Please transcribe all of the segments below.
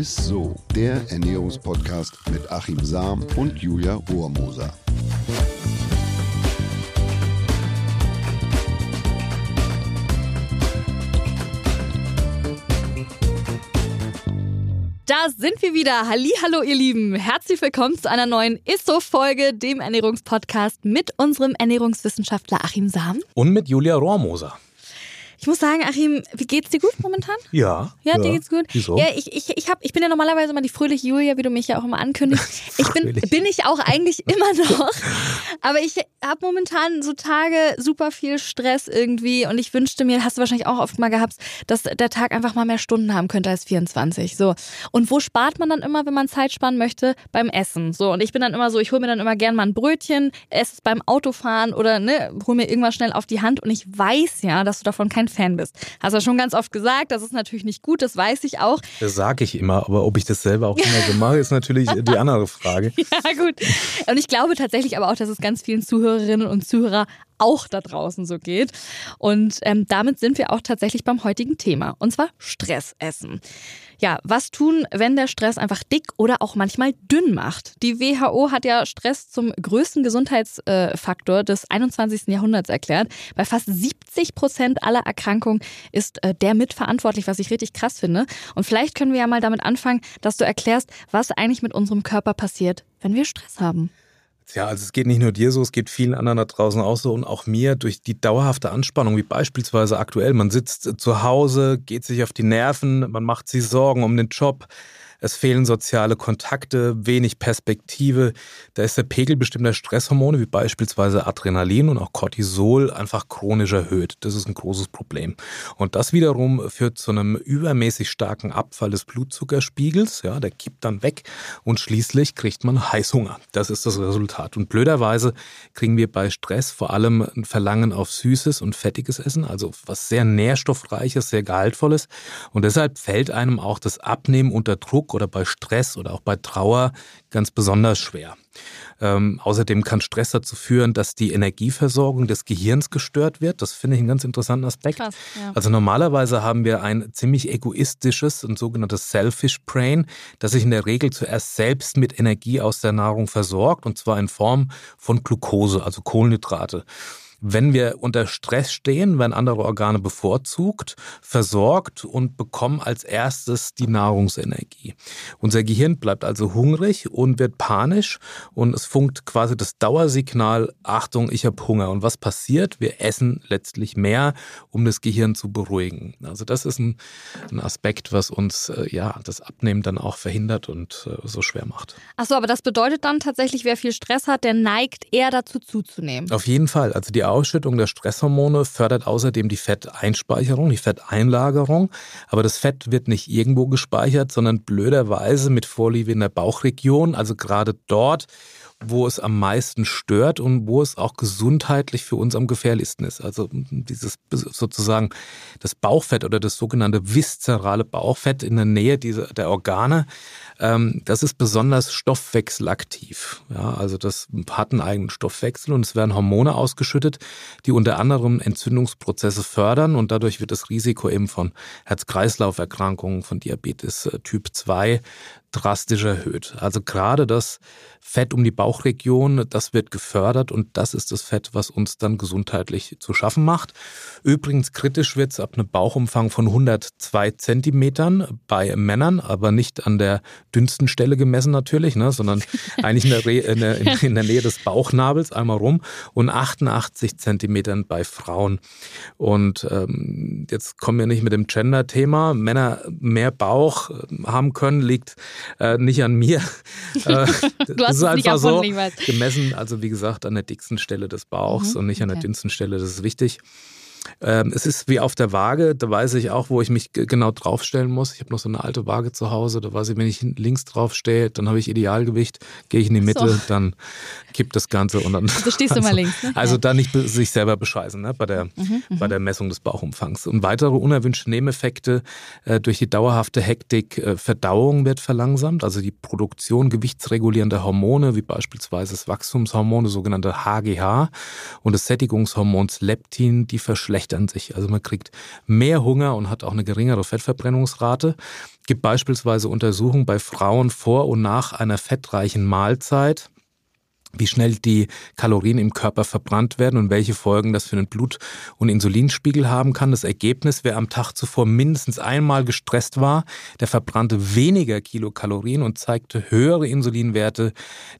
ist so, der Ernährungspodcast mit Achim Sam und Julia Rohrmoser. Da sind wir wieder. Halli, hallo ihr Lieben. Herzlich willkommen zu einer neuen ISSO-Folge, dem Ernährungspodcast mit unserem Ernährungswissenschaftler Achim Sam. Und mit Julia Rohrmoser. Ich muss sagen, Achim, wie geht's dir gut momentan? Ja. Ja, dir geht's gut? Wieso? Ja, ich, ich, ich, hab, ich bin ja normalerweise immer die fröhliche Julia, wie du mich ja auch immer ankündigst. Ich bin, bin ich auch eigentlich immer noch. Aber ich habe momentan so Tage super viel Stress irgendwie und ich wünschte mir, hast du wahrscheinlich auch oft mal gehabt, dass der Tag einfach mal mehr Stunden haben könnte als 24. So. Und wo spart man dann immer, wenn man Zeit sparen möchte? Beim Essen. So. Und ich bin dann immer so, ich hole mir dann immer gern mal ein Brötchen, esse es beim Autofahren oder ne, hol mir irgendwas schnell auf die Hand und ich weiß ja, dass du davon kein Fan bist. Hast du ja schon ganz oft gesagt, das ist natürlich nicht gut, das weiß ich auch. Das sage ich immer, aber ob ich das selber auch immer so mache, ist natürlich die andere Frage. Ja, gut. Und ich glaube tatsächlich aber auch, dass es ganz vielen Zuhörerinnen und Zuhörer auch da draußen so geht. Und ähm, damit sind wir auch tatsächlich beim heutigen Thema, und zwar Stressessen. Ja, was tun, wenn der Stress einfach dick oder auch manchmal dünn macht? Die WHO hat ja Stress zum größten Gesundheitsfaktor des 21. Jahrhunderts erklärt. Bei fast 70 Prozent aller Erkrankungen ist äh, der mitverantwortlich, was ich richtig krass finde. Und vielleicht können wir ja mal damit anfangen, dass du erklärst, was eigentlich mit unserem Körper passiert, wenn wir Stress haben. Ja, also es geht nicht nur dir so, es geht vielen anderen da draußen auch so und auch mir durch die dauerhafte Anspannung, wie beispielsweise aktuell. Man sitzt zu Hause, geht sich auf die Nerven, man macht sich Sorgen um den Job. Es fehlen soziale Kontakte, wenig Perspektive. Da ist der Pegel bestimmter Stresshormone, wie beispielsweise Adrenalin und auch Cortisol, einfach chronisch erhöht. Das ist ein großes Problem. Und das wiederum führt zu einem übermäßig starken Abfall des Blutzuckerspiegels. Ja, der kippt dann weg und schließlich kriegt man Heißhunger. Das ist das Resultat. Und blöderweise kriegen wir bei Stress vor allem ein Verlangen auf süßes und fettiges Essen, also was sehr nährstoffreiches, sehr gehaltvolles. Und deshalb fällt einem auch das Abnehmen unter Druck oder bei Stress oder auch bei Trauer ganz besonders schwer. Ähm, außerdem kann Stress dazu führen, dass die Energieversorgung des Gehirns gestört wird. Das finde ich einen ganz interessanten Aspekt. Krass, ja. Also normalerweise haben wir ein ziemlich egoistisches und sogenanntes Selfish Brain, das sich in der Regel zuerst selbst mit Energie aus der Nahrung versorgt und zwar in Form von Glucose, also Kohlenhydrate. Wenn wir unter Stress stehen, werden andere Organe bevorzugt, versorgt und bekommen als erstes die Nahrungsenergie. Unser Gehirn bleibt also hungrig und wird panisch und es funkt quasi das Dauersignal, Achtung, ich habe Hunger. Und was passiert? Wir essen letztlich mehr, um das Gehirn zu beruhigen. Also das ist ein, ein Aspekt, was uns äh, ja das Abnehmen dann auch verhindert und äh, so schwer macht. Achso, aber das bedeutet dann tatsächlich, wer viel Stress hat, der neigt eher dazu zuzunehmen. Auf jeden Fall. Also die Ausschüttung der Stresshormone fördert außerdem die Fetteinspeicherung, die Fetteinlagerung. Aber das Fett wird nicht irgendwo gespeichert, sondern blöderweise mit Vorliebe in der Bauchregion, also gerade dort, wo es am meisten stört und wo es auch gesundheitlich für uns am gefährlichsten ist. Also dieses sozusagen das Bauchfett oder das sogenannte viszerale Bauchfett in der Nähe dieser, der Organe, ähm, das ist besonders stoffwechselaktiv. Ja, also das hat einen eigenen Stoffwechsel und es werden Hormone ausgeschüttet, die unter anderem Entzündungsprozesse fördern und dadurch wird das Risiko eben von Herz-Kreislauf-Erkrankungen, von Diabetes äh, Typ 2 drastisch erhöht. Also gerade das Fett um die Bauchregion, das wird gefördert und das ist das Fett, was uns dann gesundheitlich zu schaffen macht. Übrigens kritisch wird es ab einem Bauchumfang von 102 Zentimetern bei Männern, aber nicht an der dünnsten Stelle gemessen natürlich, ne, sondern eigentlich in der, Re in, der, in der Nähe des Bauchnabels einmal rum und 88 Zentimetern bei Frauen. Und ähm, jetzt kommen wir nicht mit dem Gender-Thema. Männer mehr Bauch äh, haben können, liegt äh, nicht an mir. Äh, Du hast es nicht erfunden, ich weiß. gemessen, also wie gesagt, an der dicksten Stelle des Bauchs Mhm, und nicht an der okay. dünnsten Stelle, das ist wichtig. Ähm, es ist wie auf der Waage, da weiß ich auch, wo ich mich genau draufstellen muss. Ich habe noch so eine alte Waage zu Hause, da weiß ich, wenn ich links draufstehe, dann habe ich Idealgewicht, gehe ich in die Mitte, So. dann kippt das Ganze und dann. Du stehst immer also, links, ne? Also da nicht sich selber bescheißen ne, bei, der, Mhm, bei der Messung des Bauchumfangs. Und weitere unerwünschte Nebeneffekte äh, durch die dauerhafte Hektik, äh, Verdauung wird verlangsamt, also die Produktion gewichtsregulierender Hormone, wie beispielsweise das Wachstumshormon, das sogenannte HGH und des Sättigungshormons Leptin, die verschlechtern verschlechtern sich. Also man kriegt mehr Hunger und hat auch eine geringere Fettverbrennungsrate. Es gibt beispielsweise Untersuchungen bei Frauen vor und nach einer fettreichen Mahlzeit wie schnell die Kalorien im Körper verbrannt werden und welche Folgen das für den Blut- und Insulinspiegel haben kann. Das Ergebnis, wer am Tag zuvor mindestens einmal gestresst war, der verbrannte weniger Kilokalorien und zeigte höhere Insulinwerte,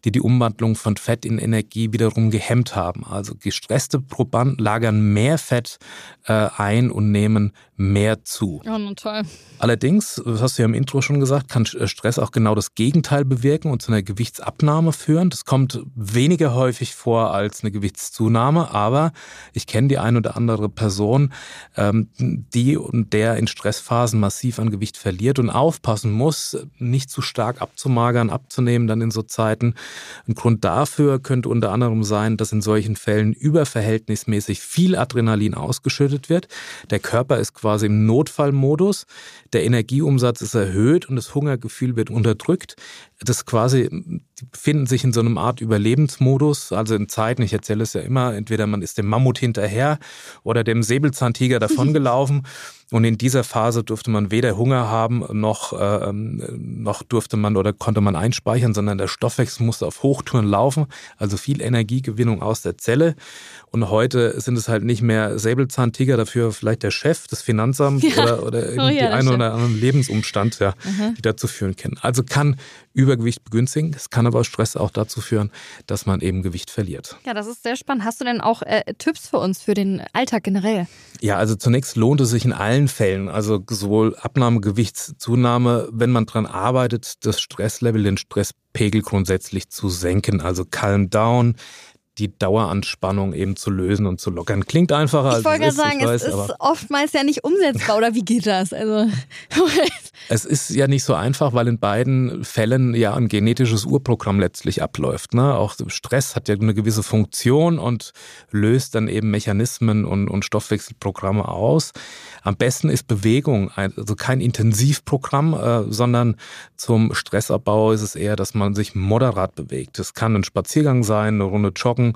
die die Umwandlung von Fett in Energie wiederum gehemmt haben. Also gestresste Probanden lagern mehr Fett äh, ein und nehmen mehr zu. Oh, toll. Allerdings, das hast du ja im Intro schon gesagt, kann Stress auch genau das Gegenteil bewirken und zu einer Gewichtsabnahme führen. Das kommt weniger häufig vor als eine Gewichtszunahme, aber ich kenne die ein oder andere Person, ähm, die und der in Stressphasen massiv an Gewicht verliert und aufpassen muss, nicht zu stark abzumagern, abzunehmen dann in so Zeiten. Ein Grund dafür könnte unter anderem sein, dass in solchen Fällen überverhältnismäßig viel Adrenalin ausgeschüttet wird. Der Körper ist quasi im Notfallmodus, der Energieumsatz ist erhöht und das Hungergefühl wird unterdrückt. Das quasi, die befinden sich in so einem Art Überlebensmodus, also in Zeiten, ich erzähle es ja immer, entweder man ist dem Mammut hinterher oder dem Säbelzahntiger davongelaufen. Und in dieser Phase durfte man weder Hunger haben, noch, äh, noch durfte man oder konnte man einspeichern, sondern der Stoffwechsel musste auf Hochtouren laufen, also viel Energiegewinnung aus der Zelle. Und heute sind es halt nicht mehr Säbelzahntiger, dafür vielleicht der Chef, das Finanzamt ja. oder, oder oh, ja, einen oder anderen Lebensumstand, ja, mhm. die dazu führen können. Also kann Übergewicht begünstigen, es kann aber Stress auch dazu führen, dass man eben Gewicht verliert. Ja, das ist sehr spannend. Hast du denn auch äh, Tipps für uns für den Alltag generell? Ja, also zunächst lohnt es sich in allen Fällen, also sowohl Abnahme, Gewichtszunahme, wenn man daran arbeitet, das Stresslevel, den Stresspegel grundsätzlich zu senken, also calm down, die Daueranspannung eben zu lösen und zu lockern. Klingt einfacher als ich wollte gerade sagen, weiß, es ist oftmals ja nicht umsetzbar oder wie geht das? Also es ist ja nicht so einfach, weil in beiden Fällen ja ein genetisches Urprogramm letztlich abläuft. Ne? Auch Stress hat ja eine gewisse Funktion und löst dann eben Mechanismen und, und Stoffwechselprogramme aus. Am besten ist Bewegung, also kein Intensivprogramm, äh, sondern zum Stressabbau ist es eher, dass man sich moderat bewegt. Es kann ein Spaziergang sein, eine Runde Joggen,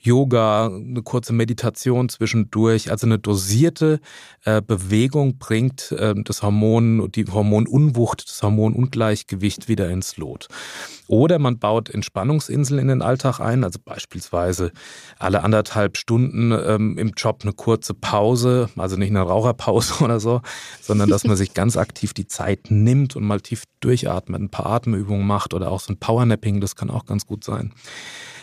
Yoga, eine kurze Meditation zwischendurch. Also eine dosierte äh, Bewegung bringt äh, das Hormon, die Hormonunwucht, das Hormonungleichgewicht wieder ins Lot. Oder man baut Entspannungsinseln in den Alltag ein, also beispielsweise alle anderthalb Stunden ähm, im Job eine kurze Pause, also nicht eine Raucherpause oder so, sondern dass man sich ganz aktiv die Zeit nimmt und mal tief durchatmet, ein paar Atemübungen macht oder auch so ein Powernapping, das kann auch ganz gut sein.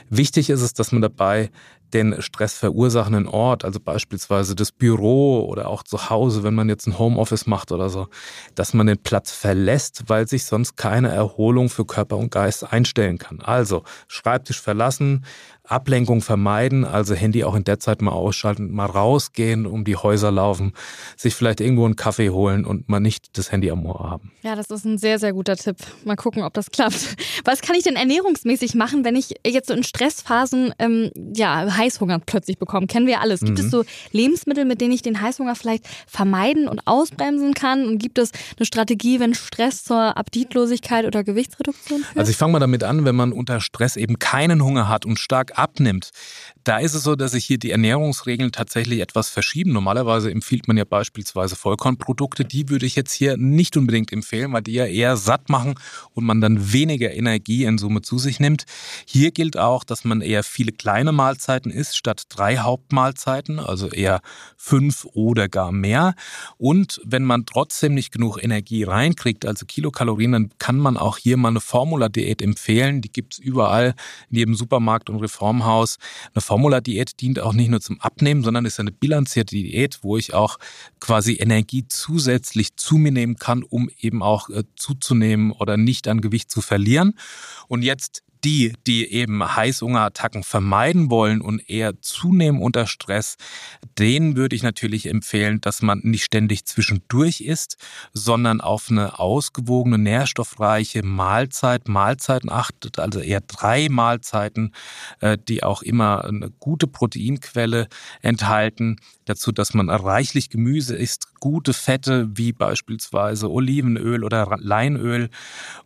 Wichtig ist es, dass man dabei den stressverursachenden Ort, also beispielsweise das Büro oder auch zu Hause, wenn man jetzt ein Homeoffice macht oder so, dass man den Platz verlässt, weil sich sonst keine Erholung für Körper und Geist einstellen kann. Also Schreibtisch verlassen, Ablenkung vermeiden, also Handy auch in der Zeit mal ausschalten, mal rausgehen, um die Häuser laufen, sich vielleicht irgendwo einen Kaffee holen und mal nicht das Handy am Ohr haben. Ja, das ist ein sehr, sehr guter Tipp. Mal gucken, ob das klappt. Was kann ich denn ernährungsmäßig machen, wenn ich jetzt so in Stressphasen ähm, ja, Heißhunger plötzlich bekomme. Kennen wir alles. Gibt mhm. es so Lebensmittel, mit denen ich den Heißhunger vielleicht vermeiden und ausbremsen kann? Und gibt es eine Strategie, wenn Stress zur Appetitlosigkeit oder Gewichtsreduktion führt? Also ich fange mal damit an, wenn man unter Stress eben keinen Hunger hat und stark abnimmt, da ist es so, dass sich hier die Ernährungsregeln tatsächlich etwas verschieben. Normalerweise empfiehlt man ja beispielsweise Vollkornprodukte. Die würde ich jetzt hier nicht unbedingt empfehlen, weil die ja eher satt machen und man dann weniger Energie in Summe zu sich nimmt. Hier gilt auch, dass man eher viele kleine Mahlzeiten isst, statt drei Hauptmahlzeiten, also eher fünf oder gar mehr. Und wenn man trotzdem nicht genug Energie reinkriegt, also Kilokalorien, dann kann man auch hier mal eine Formula-Diät empfehlen. Die gibt es überall in jedem Supermarkt und Reformhaus. Eine Formula-Diät dient auch nicht nur zum Abnehmen, sondern ist eine bilanzierte Diät, wo ich auch quasi Energie zusätzlich zu mir nehmen kann, um eben auch äh, zuzunehmen oder nicht an Gewicht zu verlieren. Und jetzt die, die eben Heißhungerattacken vermeiden wollen und eher zunehmen unter Stress, denen würde ich natürlich empfehlen, dass man nicht ständig zwischendurch isst, sondern auf eine ausgewogene, nährstoffreiche Mahlzeit, Mahlzeiten achtet, also eher drei Mahlzeiten, äh, die auch immer eine gute Proteinquelle enthalten. Dazu, dass man reichlich Gemüse isst, gute Fette wie beispielsweise Olivenöl oder Leinöl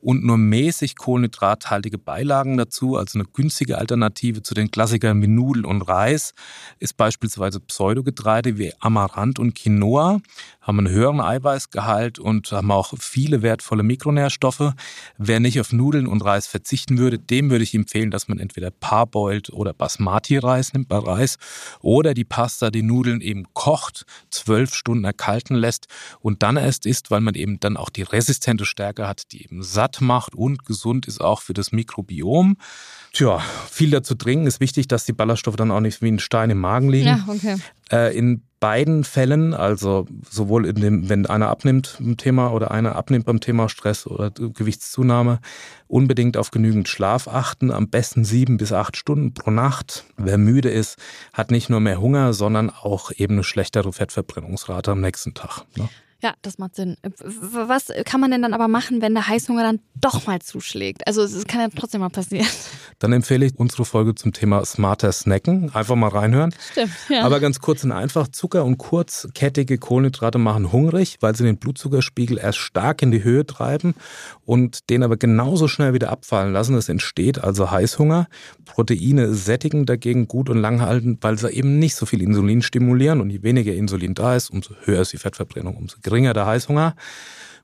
und nur mäßig kohlenhydrathaltige Beilagen sagen dazu, also eine günstige Alternative zu den Klassikern wie Nudeln und Reis ist beispielsweise Pseudogetreide wie Amaranth und Quinoa, haben einen höheren Eiweißgehalt und haben auch viele wertvolle Mikronährstoffe. Wer nicht auf Nudeln und Reis verzichten würde, dem würde ich empfehlen, dass man entweder Parboiled oder Basmati-Reis nimmt bei Reis oder die Pasta, die Nudeln eben kocht, zwölf Stunden erkalten lässt und dann erst isst, weil man eben dann auch die resistente Stärke hat, die eben satt macht und gesund ist auch für das Mikrobiom. Tja, viel dazu trinken ist wichtig, dass die Ballaststoffe dann auch nicht wie ein Stein im Magen liegen. Ja, okay. Äh, in beiden Fällen, also sowohl in dem, wenn einer abnimmt beim Thema oder einer abnimmt beim Thema Stress oder Gewichtszunahme, unbedingt auf genügend Schlaf achten, am besten sieben bis acht Stunden pro Nacht. Wer müde ist, hat nicht nur mehr Hunger, sondern auch eben eine schlechtere Fettverbrennungsrate am nächsten Tag. Ne? Ja, das macht Sinn. Was kann man denn dann aber machen, wenn der Heißhunger dann doch mal zuschlägt? Also es kann ja trotzdem mal passieren. Dann empfehle ich unsere Folge zum Thema smarter Snacken. Einfach mal reinhören. Stimmt, ja. Aber ganz kurz und einfach, Zucker und kurzkettige Kohlenhydrate machen hungrig, weil sie den Blutzuckerspiegel erst stark in die Höhe treiben und den aber genauso schnell wieder abfallen lassen. Es entsteht also Heißhunger. Proteine sättigen dagegen gut und lang halten, weil sie eben nicht so viel Insulin stimulieren. Und je weniger Insulin da ist, umso höher ist die Fettverbrennung, umso geringer der Heißhunger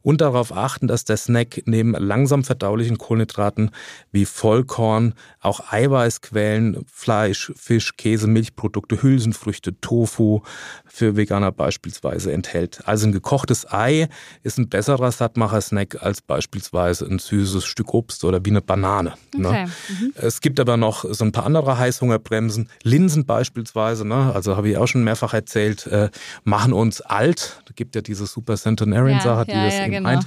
und darauf achten, dass der Snack neben langsam verdaulichen Kohlenhydraten wie Vollkorn auch Eiweißquellen, Fleisch, Fisch, Käse, Milchprodukte, Hülsenfrüchte, Tofu für Veganer beispielsweise enthält. Also ein gekochtes Ei ist ein besserer Sattmacher-Snack als beispielsweise ein süßes Stück Obst oder wie eine Banane. Ne? Okay. Ne? Mhm. Es gibt aber noch so ein paar andere Heißhungerbremsen. Linsen beispielsweise, ne? also habe ich auch schon mehrfach erzählt, äh, machen uns alt. Da gibt ja diese Super Centenarian-Sache, ja, die ja, das ja, genau. eint.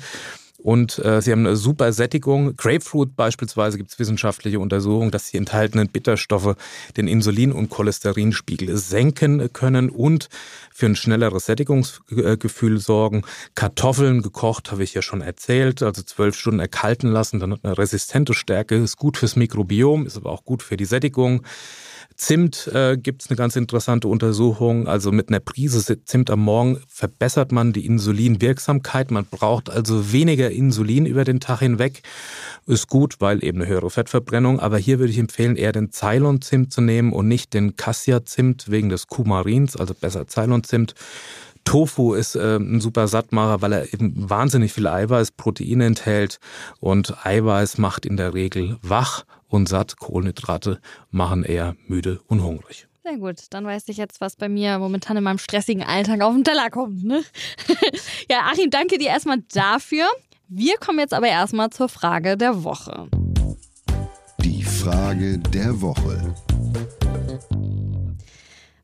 Und äh, sie haben eine super Sättigung. Grapefruit beispielsweise gibt es wissenschaftliche Untersuchungen, dass die enthaltenen Bitterstoffe den Insulin- und Cholesterinspiegel senken können und für ein schnelleres Sättigungsgefühl sorgen. Kartoffeln gekocht, habe ich ja schon erzählt, also zwölf Stunden erkalten lassen, dann hat eine resistente Stärke, ist gut fürs Mikrobiom, ist aber auch gut für die Sättigung. Zimt äh, gibt es eine ganz interessante Untersuchung. Also mit einer Prise Zimt am Morgen verbessert man die Insulinwirksamkeit. Man braucht also weniger Insulin über den Tag hinweg. Ist gut, weil eben eine höhere Fettverbrennung. Aber hier würde ich empfehlen, eher den Ceylon-Zimt zu nehmen und nicht den Cassia-Zimt wegen des Kumarins, also besser Ceylon-Zimt. Tofu ist äh, ein super Sattmacher, weil er eben wahnsinnig viel Eiweiß, Proteine enthält und Eiweiß macht in der Regel wach und satt. Kohlenhydrate machen eher müde und hungrig. Sehr gut, dann weiß ich jetzt, was bei mir momentan in meinem stressigen Alltag auf den Teller kommt. Ne? ja, Achim, danke dir erstmal dafür. Wir kommen jetzt aber erstmal zur Frage der Woche. Die Frage der Woche.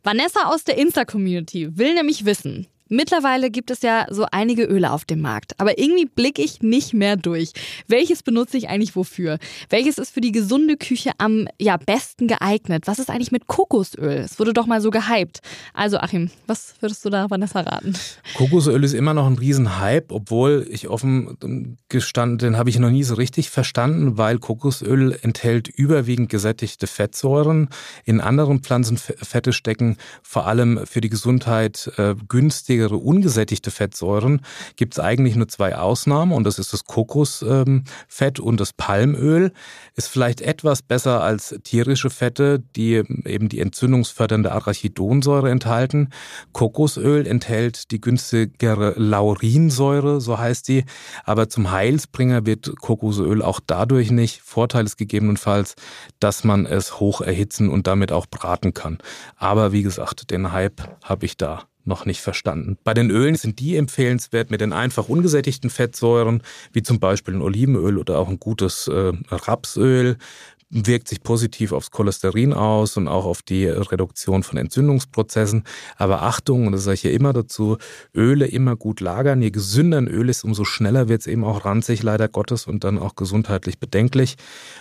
Vanessa aus der Insta-Community will nämlich wissen, Mittlerweile gibt es ja so einige Öle auf dem Markt, aber irgendwie blicke ich nicht mehr durch. Welches benutze ich eigentlich wofür? Welches ist für die gesunde Küche am ja, besten geeignet? Was ist eigentlich mit Kokosöl? Es wurde doch mal so gehypt. Also Achim, was würdest du da Vanessa raten? Kokosöl ist immer noch ein Riesenhype, obwohl ich offen gestanden, den habe ich noch nie so richtig verstanden, weil Kokosöl enthält überwiegend gesättigte Fettsäuren. In anderen Pflanzenfette stecken vor allem für die Gesundheit äh, günstig günstigere ungesättigte Fettsäuren gibt es eigentlich nur zwei Ausnahmen und das ist das Kokosfett und das Palmöl. Ist vielleicht etwas besser als tierische Fette, die eben die entzündungsfördernde Arachidonsäure enthalten. Kokosöl enthält die günstigere Laurinsäure, so heißt die, aber zum Heilsbringer wird Kokosöl auch dadurch nicht. Vorteil ist gegebenenfalls, dass man es hoch erhitzen und damit auch braten kann. Aber wie gesagt, den Hype habe ich da noch nicht verstanden. Bei den Ölen sind die empfehlenswert mit den einfach ungesättigten Fettsäuren, wie zum Beispiel ein Olivenöl oder auch ein gutes äh, Rapsöl wirkt sich positiv aufs Cholesterin aus und auch auf die Reduktion von Entzündungsprozessen. Aber Achtung, und das sage ich ja immer dazu, Öle immer gut lagern. Je gesünder ein Öl ist, umso schneller wird es eben auch ranzig, leider Gottes, und dann auch gesundheitlich bedenklich.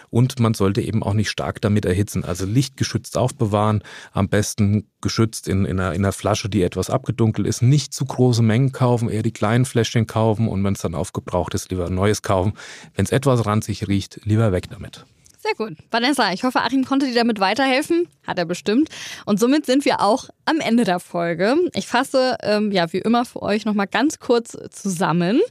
Und man sollte eben auch nicht stark damit erhitzen. Also lichtgeschützt aufbewahren, am besten geschützt in, in, einer, in einer Flasche, die etwas abgedunkelt ist. Nicht zu große Mengen kaufen, eher die kleinen Fläschchen kaufen und wenn es dann aufgebraucht ist, lieber ein neues kaufen. Wenn es etwas ranzig riecht, lieber weg damit. Sehr gut. Vanessa, ich hoffe, Achim konnte dir damit weiterhelfen. Hat er bestimmt. Und somit sind wir auch am Ende der Folge. Ich fasse, ähm, ja, wie immer für euch nochmal ganz kurz zusammen.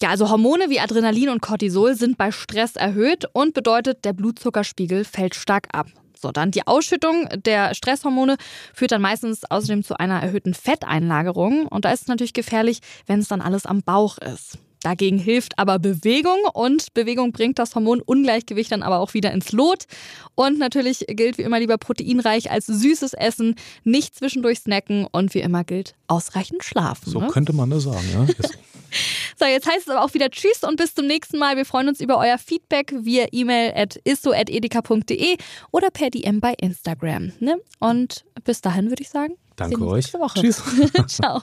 Ja, also Hormone wie Adrenalin und Cortisol sind bei Stress erhöht und bedeutet, der Blutzuckerspiegel fällt stark ab. So, dann die Ausschüttung der Stresshormone führt dann meistens außerdem zu einer erhöhten Fetteinlagerung. Und da ist es natürlich gefährlich, wenn es dann alles am Bauch ist. Dagegen hilft aber Bewegung und Bewegung bringt das Hormonungleichgewicht dann aber auch wieder ins Lot. Und natürlich gilt wie immer lieber proteinreich als süßes Essen, nicht zwischendurch snacken und wie immer gilt ausreichend schlafen. So ne? könnte man das sagen, ja. So, jetzt heißt es aber auch wieder Tschüss und bis zum nächsten Mal. Wir freuen uns über euer Feedback via E-Mail at isso.edeka.de oder per DM bei Instagram. Ne? Und bis dahin würde ich sagen, Danke euch. Tschüss. Ciao.